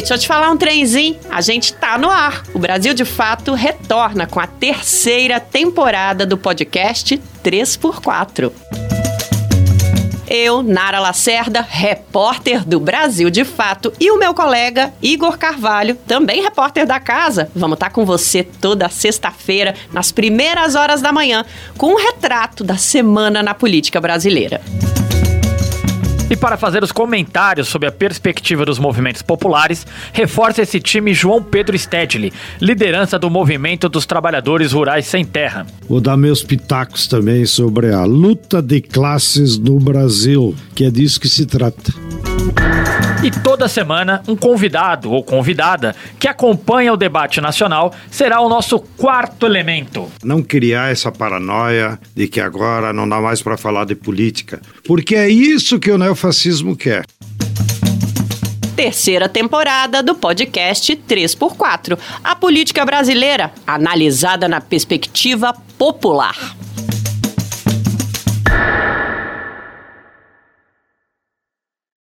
deixa eu te falar um trenzinho. A gente tá no ar. O Brasil de Fato retorna com a terceira temporada do podcast 3x4. Eu, Nara Lacerda, repórter do Brasil de Fato, e o meu colega Igor Carvalho, também repórter da casa. Vamos estar com você toda sexta-feira, nas primeiras horas da manhã, com um retrato da semana na política brasileira. E para fazer os comentários sobre a perspectiva dos movimentos populares, reforça esse time João Pedro Stedley, liderança do Movimento dos Trabalhadores Rurais Sem Terra. Vou dar meus pitacos também sobre a luta de classes no Brasil, que é disso que se trata. E toda semana, um convidado ou convidada que acompanha o debate nacional será o nosso quarto elemento. Não criar essa paranoia de que agora não dá mais para falar de política, porque é isso que o neofascismo quer terceira temporada do podcast 3x4, a política brasileira, analisada na perspectiva popular.